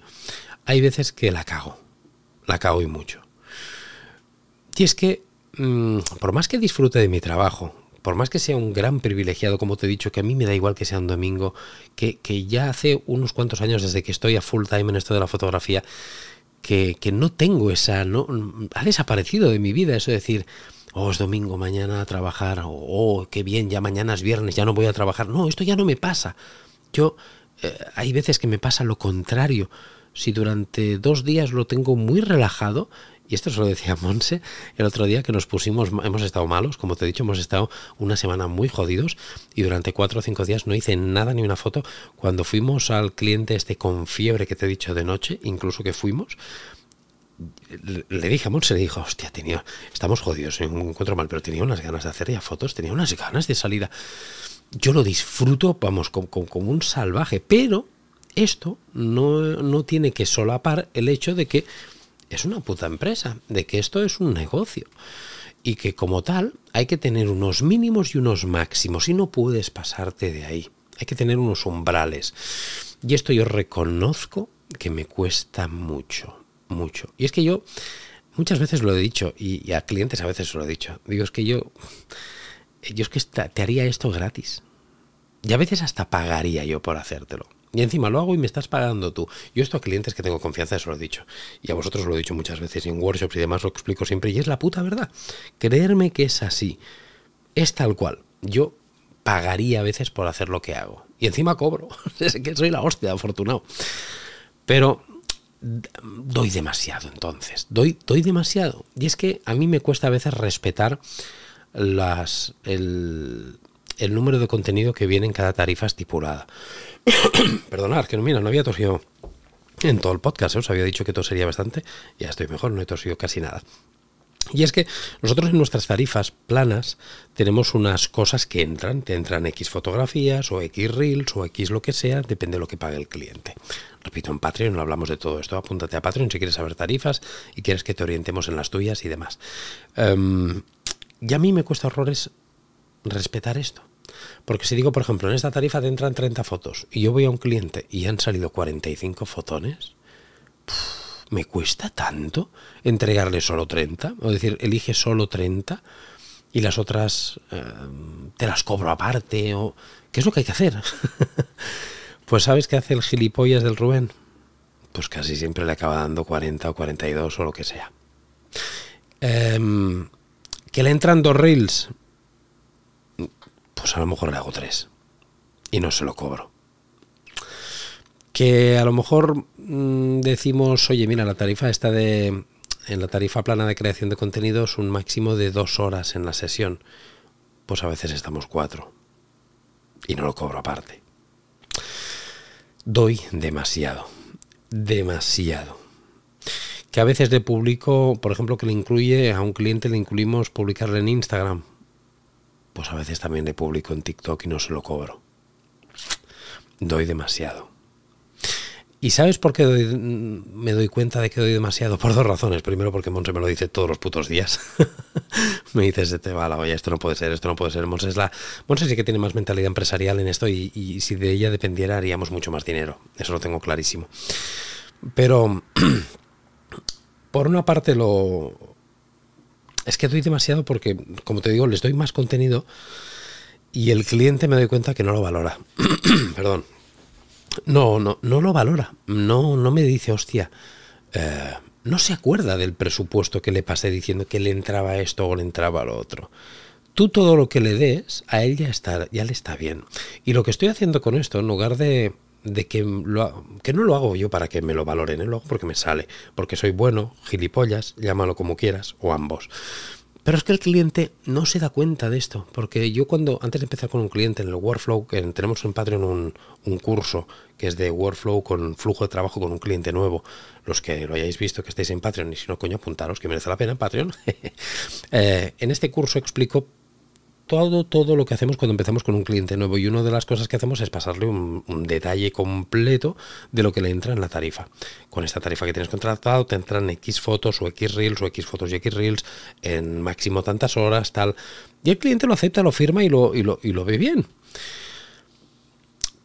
hay veces que la cago, la cago y mucho. Y es que, mm, por más que disfrute de mi trabajo, por más que sea un gran privilegiado, como te he dicho, que a mí me da igual que sea un domingo, que, ya hace unos cuantos años desde que estoy a full time en esto de la fotografía, que, no tengo esa, no, ha desaparecido de mi vida eso de decir, oh, es domingo, mañana a trabajar, oh, qué bien, ya mañana es viernes, ya no voy a trabajar. No, esto ya no me pasa. Yo, eh, hay veces que me pasa lo contrario. Si durante dos días lo tengo muy relajado, y esto se lo decía Monse el otro día que nos pusimos, hemos estado malos, como te he dicho, hemos estado una semana muy jodidos y durante cuatro o cinco días no hice nada ni una foto. Cuando fuimos al cliente este con fiebre que te he dicho de noche, incluso que fuimos, le dije a Monse, le dijo, hostia, tenía, estamos jodidos, en un encuentro mal, pero tenía unas ganas de hacer ya fotos, tenía unas ganas de salida. Yo lo disfruto, vamos, como, como un salvaje, pero esto no, no tiene que solapar el hecho de que es una puta empresa, de que esto es un negocio y que como tal hay que tener unos mínimos y unos máximos y no puedes pasarte de ahí. Hay que tener unos umbrales. Y esto yo reconozco que me cuesta mucho, mucho. Y es que yo muchas veces lo he dicho y, a clientes a veces lo he dicho. Digo, es que yo, yo es que te haría esto gratis. Y a veces hasta pagaría yo por hacértelo. Y encima lo hago y me estás pagando tú. Yo esto a clientes que tengo confianza, eso lo he dicho. Y a vosotros lo he dicho muchas veces en workshops y demás, lo explico siempre. Y es la puta verdad. Creerme que es así. Es tal cual. Yo pagaría a veces por hacer lo que hago. Y encima cobro. es que soy la hostia, afortunado. Pero doy demasiado entonces. Doy, doy demasiado. Y es que a mí me cuesta a veces respetar las, el, el número de contenido que viene en cada tarifa estipulada. Perdonad, que no, mira, no había tosido en todo el podcast. ¿eh? Os había dicho que tosería bastante, ya estoy mejor, no he tosido casi nada. Y es que nosotros en nuestras tarifas planas tenemos unas cosas que entran, te entran X fotografías o X reels o X lo que sea, depende de lo que pague el cliente. Repito, en Patreon hablamos de todo esto, apúntate a Patreon si quieres saber tarifas y quieres que te orientemos en las tuyas y demás. Em, y a mí me cuesta horrores respetar esto. Porque si digo, por ejemplo, en esta tarifa te entran 30 fotos y yo voy a un cliente y han salido 45 fotones, ¿me cuesta tanto entregarle solo 30? O decir, elige solo 30 y las otras eh, te las cobro aparte. o ¿Qué es lo que hay que hacer? pues ¿sabes qué hace el gilipollas del Rubén? Pues casi siempre le acaba dando 40 o 42 o lo que sea. Em, que le entran dos reels, pues a lo mejor le hago tres y no se lo cobro. Que a lo mejor mm, decimos, oye, mira, la tarifa está de, en la tarifa plana de creación de contenidos, un máximo de dos horas en la sesión. Pues a veces estamos cuatro. Y no lo cobro aparte. Doy demasiado. Demasiado. Que a veces le publico, por ejemplo, que le incluye, a un cliente le incluimos publicarle en Instagram pues a veces también le publico en TikTok y no se lo cobro. Doy demasiado. ¿Y sabes por qué me doy cuenta de que doy demasiado? Por dos razones. Primero, porque Monse me lo dice todos los putos días. me dice, se te va la esto no puede ser, esto no puede ser. Monse, es la... Monse sí que tiene más mentalidad empresarial en esto y, y si de ella dependiera haríamos mucho más dinero. Eso lo tengo clarísimo. Pero, por una parte, lo, es que doy demasiado porque, como te digo, les doy más contenido y el cliente me doy cuenta que no lo valora. Perdón. No, no, no lo valora. No, no me dice, hostia, eh, no se acuerda del presupuesto que le pasé diciendo que le entraba esto o le entraba lo otro. Tú todo lo que le des, a él ya, está, ya le está bien. Y lo que estoy haciendo con esto, en lugar de de que, lo, que no lo hago yo para que me lo valoren, ¿eh? lo porque me sale, porque soy bueno, gilipollas, llámalo como quieras, o ambos. Pero es que el cliente no se da cuenta de esto, porque yo cuando, antes de empezar con un cliente en el Workflow, que tenemos en Patreon un, un, curso que es de Workflow con flujo de trabajo con un cliente nuevo, los que lo hayáis visto que estéis en Patreon, y si no, coño, apuntaros, que merece la pena en Patreon. eh, en este curso explico todo, todo lo que hacemos cuando empezamos con un cliente nuevo. Y una de las cosas que hacemos es pasarle un, detalle completo de lo que le entra en la tarifa. Con esta tarifa que tienes contratado, te entran X fotos o X reels o X fotos y X reels en máximo tantas horas, tal. Y el cliente lo acepta, lo firma y lo, y lo, y lo ve bien.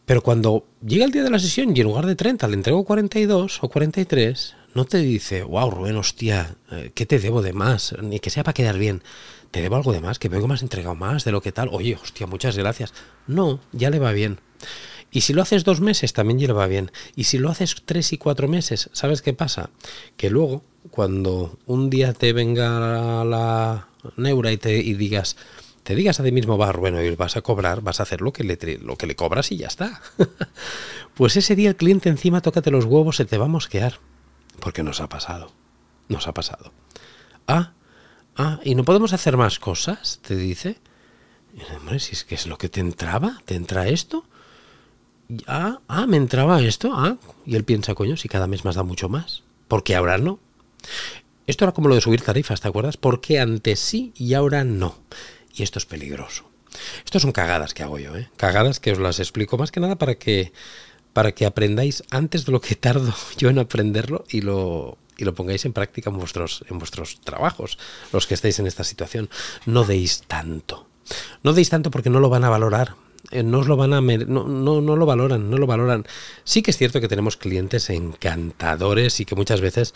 Pero cuando llega el día de la sesión y en lugar de 30 le entrego 42 o 43, no te dice, wow, Rubén, hostia, eh, ¿qué te debo de más? Ni que sea para quedar bien te debo algo de más, que veo que me has entregado más de lo que tal. Oye, hostia, muchas gracias. No, ya le va bien. Y si lo haces dos meses, también ya le va bien. Y si lo haces tres y cuatro meses, ¿sabes qué pasa? Que luego, cuando un día te venga la neura y te digas, te digas a ti mismo, va, bueno, y vas a cobrar, vas a hacer lo que le, lo que le cobras y ya está. pues ese día el cliente encima, tócate los huevos, se te va a mosquear. Porque nos ha pasado. Nos ha pasado. Ah, Ah, ¿y no podemos hacer más cosas? Te dice. hombre, si es que es lo que te entraba, ¿te entra esto? Ah, ah, me entraba esto. Ah, y él piensa, coño, si cada mes me has dado mucho más. ¿Por qué ahora no? Esto era como lo de subir tarifas, ¿te acuerdas? Porque antes sí y ahora no. Y esto es peligroso. Esto son cagadas que hago yo, ¿eh? Cagadas que os las explico más que nada para que para que aprendáis antes de lo que tardo yo en aprenderlo y lo y lo pongáis en práctica en vuestros, en vuestros trabajos, los que estéis en esta situación. No deis tanto. No deis tanto porque no lo van a valorar. Eh, no os lo van a no, no, no, lo valoran, no lo valoran. Sí que es cierto que tenemos clientes encantadores y que muchas veces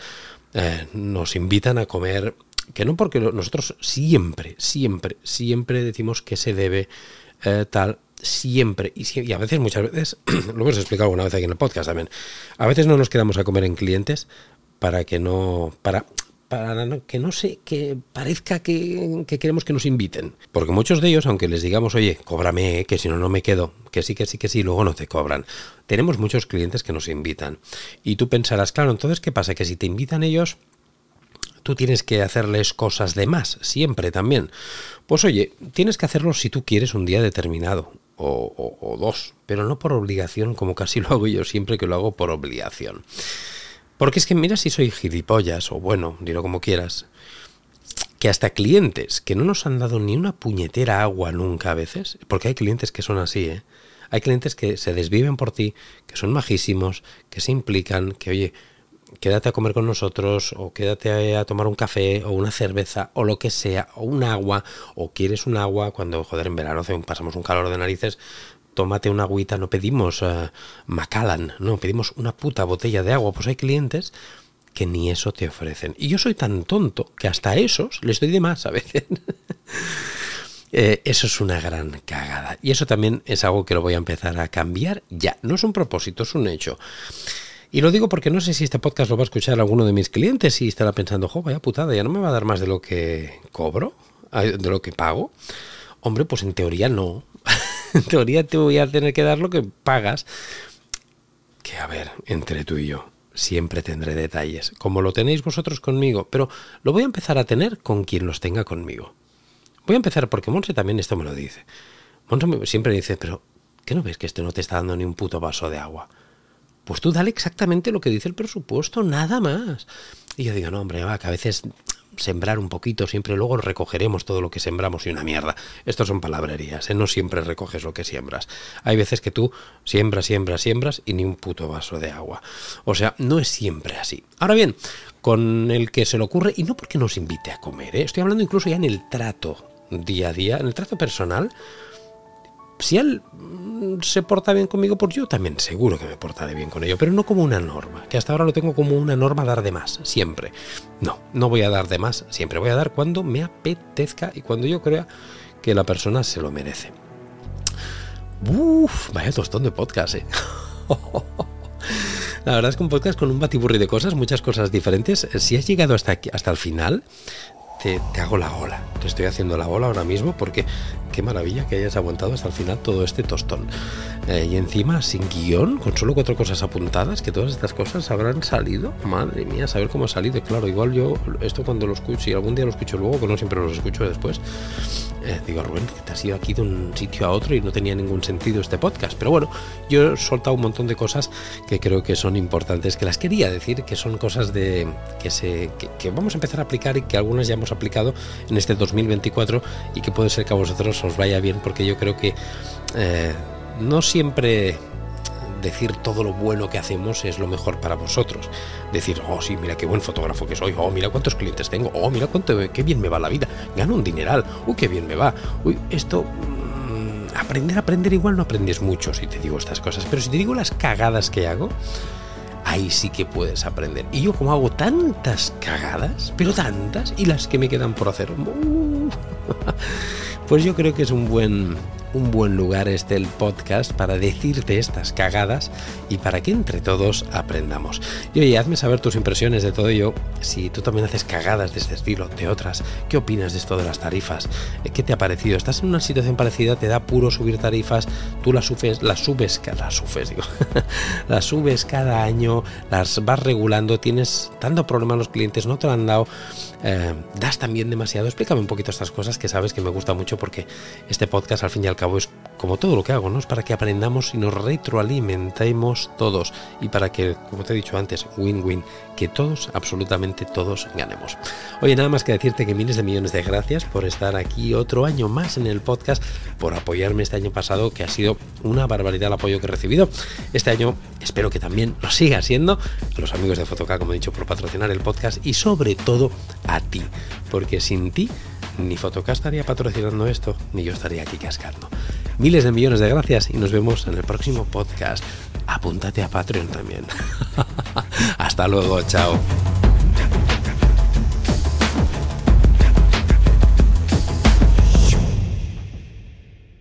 eh, nos invitan a comer, que no porque nosotros siempre, siempre, siempre decimos que se debe eh, tal, siempre, y, y, a veces, muchas veces, lo hemos explicado alguna vez aquí en el podcast también, a veces no nos quedamos a comer en clientes para que no para para que no se que parezca que, queremos que nos inviten porque muchos de ellos aunque les digamos oye cóbrame que si no no me quedo que sí que sí que sí luego no te cobran tenemos muchos clientes que nos invitan y tú pensarás claro entonces qué pasa que si te invitan ellos tú tienes que hacerles cosas de más, siempre también. Pues oye, tienes que hacerlo si tú quieres un día determinado, o, o dos, pero no por obligación, como casi lo hago yo siempre que lo hago por obligación. Porque es que mira si soy gilipollas, o bueno, dilo como quieras, que hasta clientes que no nos han dado ni una puñetera agua nunca a veces, porque hay clientes que son así, ¿eh? Hay clientes que se desviven por ti, que son majísimos, que se implican, que oye, quédate a comer con nosotros, o quédate a tomar un café, o una cerveza, o lo que sea, o un agua, o quieres un agua, cuando, joder, en verano pasamos un calor de narices, tómate una agüita, no pedimos uh, Macallan, no, pedimos una puta botella de agua, pues hay clientes que ni eso te ofrecen. Y yo soy tan tonto que hasta esos les doy de más a veces. Eh, eso es una gran cagada. Y eso también es algo que lo voy a empezar a cambiar ya. No es un propósito, es un hecho. Y lo digo porque no sé si este podcast lo va a escuchar alguno de mis clientes y estará pensando, jo, vaya putada, ya no me va a dar más de lo que cobro, de lo que pago. Hombre, pues en teoría no. en teoría te voy a tener que dar lo que pagas. Que a ver, entre tú y yo, siempre tendré detalles, como lo tenéis vosotros conmigo, pero lo voy a empezar a tener con quien los tenga conmigo. Voy a empezar porque Monse también esto me lo dice. Monse siempre dice, pero ¿qué no ves que este no te está dando ni un puto vaso de agua? Pues tú dale exactamente lo que dice el presupuesto, nada más. Y yo digo, no, hombre, va, que a veces sembrar un poquito, siempre luego recogeremos todo lo que sembramos y una mierda. Estos son palabrerías, ¿eh? no siempre recoges lo que siembras. Hay veces que tú siembras, siembras, siembras y ni un puto vaso de agua. O sea, no es siempre así. Ahora bien, con el que se le ocurre, y no porque nos invite a comer, ¿eh? estoy hablando incluso ya en el trato día a día, en el trato personal, si él mm, se porta bien conmigo, pues yo también seguro que me portaré bien con ello, pero no como una norma, que hasta ahora lo tengo como una norma dar de más, siempre. No, no voy a dar de más, siempre voy a dar cuando me apetezca y cuando yo crea que la persona se lo merece. Uf, vaya tostón de podcast, eh. La verdad es que un podcast con un batiburri de cosas, muchas cosas diferentes. Si has llegado hasta aquí, hasta el final, te, hago la ola. Te estoy haciendo la ola ahora mismo porque qué maravilla que hayas aguantado hasta el final todo este tostón. Eh, y encima, sin guion, con solo cuatro cosas apuntadas, que todas estas cosas habrán salido. Madre mía, saber cómo ha salido. Claro, igual yo, esto cuando lo escucho, y algún día lo escucho luego, que no siempre los escucho después, eh, digo, Rubén, que te has ido aquí de un sitio a otro y no tenía ningún sentido este podcast. Pero bueno, yo he soltado un montón de cosas que creo que son importantes, que las quería decir, que son cosas de que, se, que vamos a empezar a aplicar y que algunas ya hemos aplicado en este 2024 y que puede ser que a vosotros os vaya bien, porque yo creo que eh, no siempre decir todo lo bueno que hacemos es lo mejor para vosotros. Decir, oh sí, mira qué buen fotógrafo que soy, oh mira cuántos clientes tengo, oh mira cuánto, qué bien me va la vida, gano un dineral, uy, qué bien me va, uy, esto... Mm, aprender, aprender igual no aprendes mucho si te digo estas cosas, pero si te digo las cagadas que hago, ahí sí que puedes aprender. Y yo como hago tantas cagadas, pero tantas, y las que me quedan por hacer, pues yo creo que es un buen, un buen lugar este el podcast para decirte estas cagadas y para que entre todos aprendamos. Y oye, hazme saber tus impresiones de todo ello, si tú también haces cagadas de este estilo, de otras, ¿qué opinas de esto de las tarifas? ¿Qué te ha parecido? ¿Estás en una situación parecida? ¿Te da puro subir tarifas? ¿Tú las subes, las subes, las subes, digo, las subes cada año, las vas regulando, tienes dando problemas a los clientes, no te lo han dado, eh, das también demasiado? Explícame un poquito estas cosas que sabes que me gusta mucho porque este podcast al fin y al cabo es como todo lo que hago, ¿no? Es para que aprendamos y nos retroalimentemos todos y para que, como te he dicho antes, win-win, que todos, absolutamente todos, ganemos. Oye, nada más que decirte que miles de millones de gracias por estar aquí otro año más en el podcast, por apoyarme este año pasado, que ha sido una barbaridad el apoyo que he recibido. Este año espero que también lo siga siendo. A los amigos de Fotoca, como he dicho, por patrocinar el podcast y sobre todo a ti, porque sin ti ni Fotocast estaría patrocinando esto, ni yo estaría aquí cascando. Miles de millones de gracias y nos vemos en el próximo podcast. Apúntate a Patreon también. Hasta luego, chao.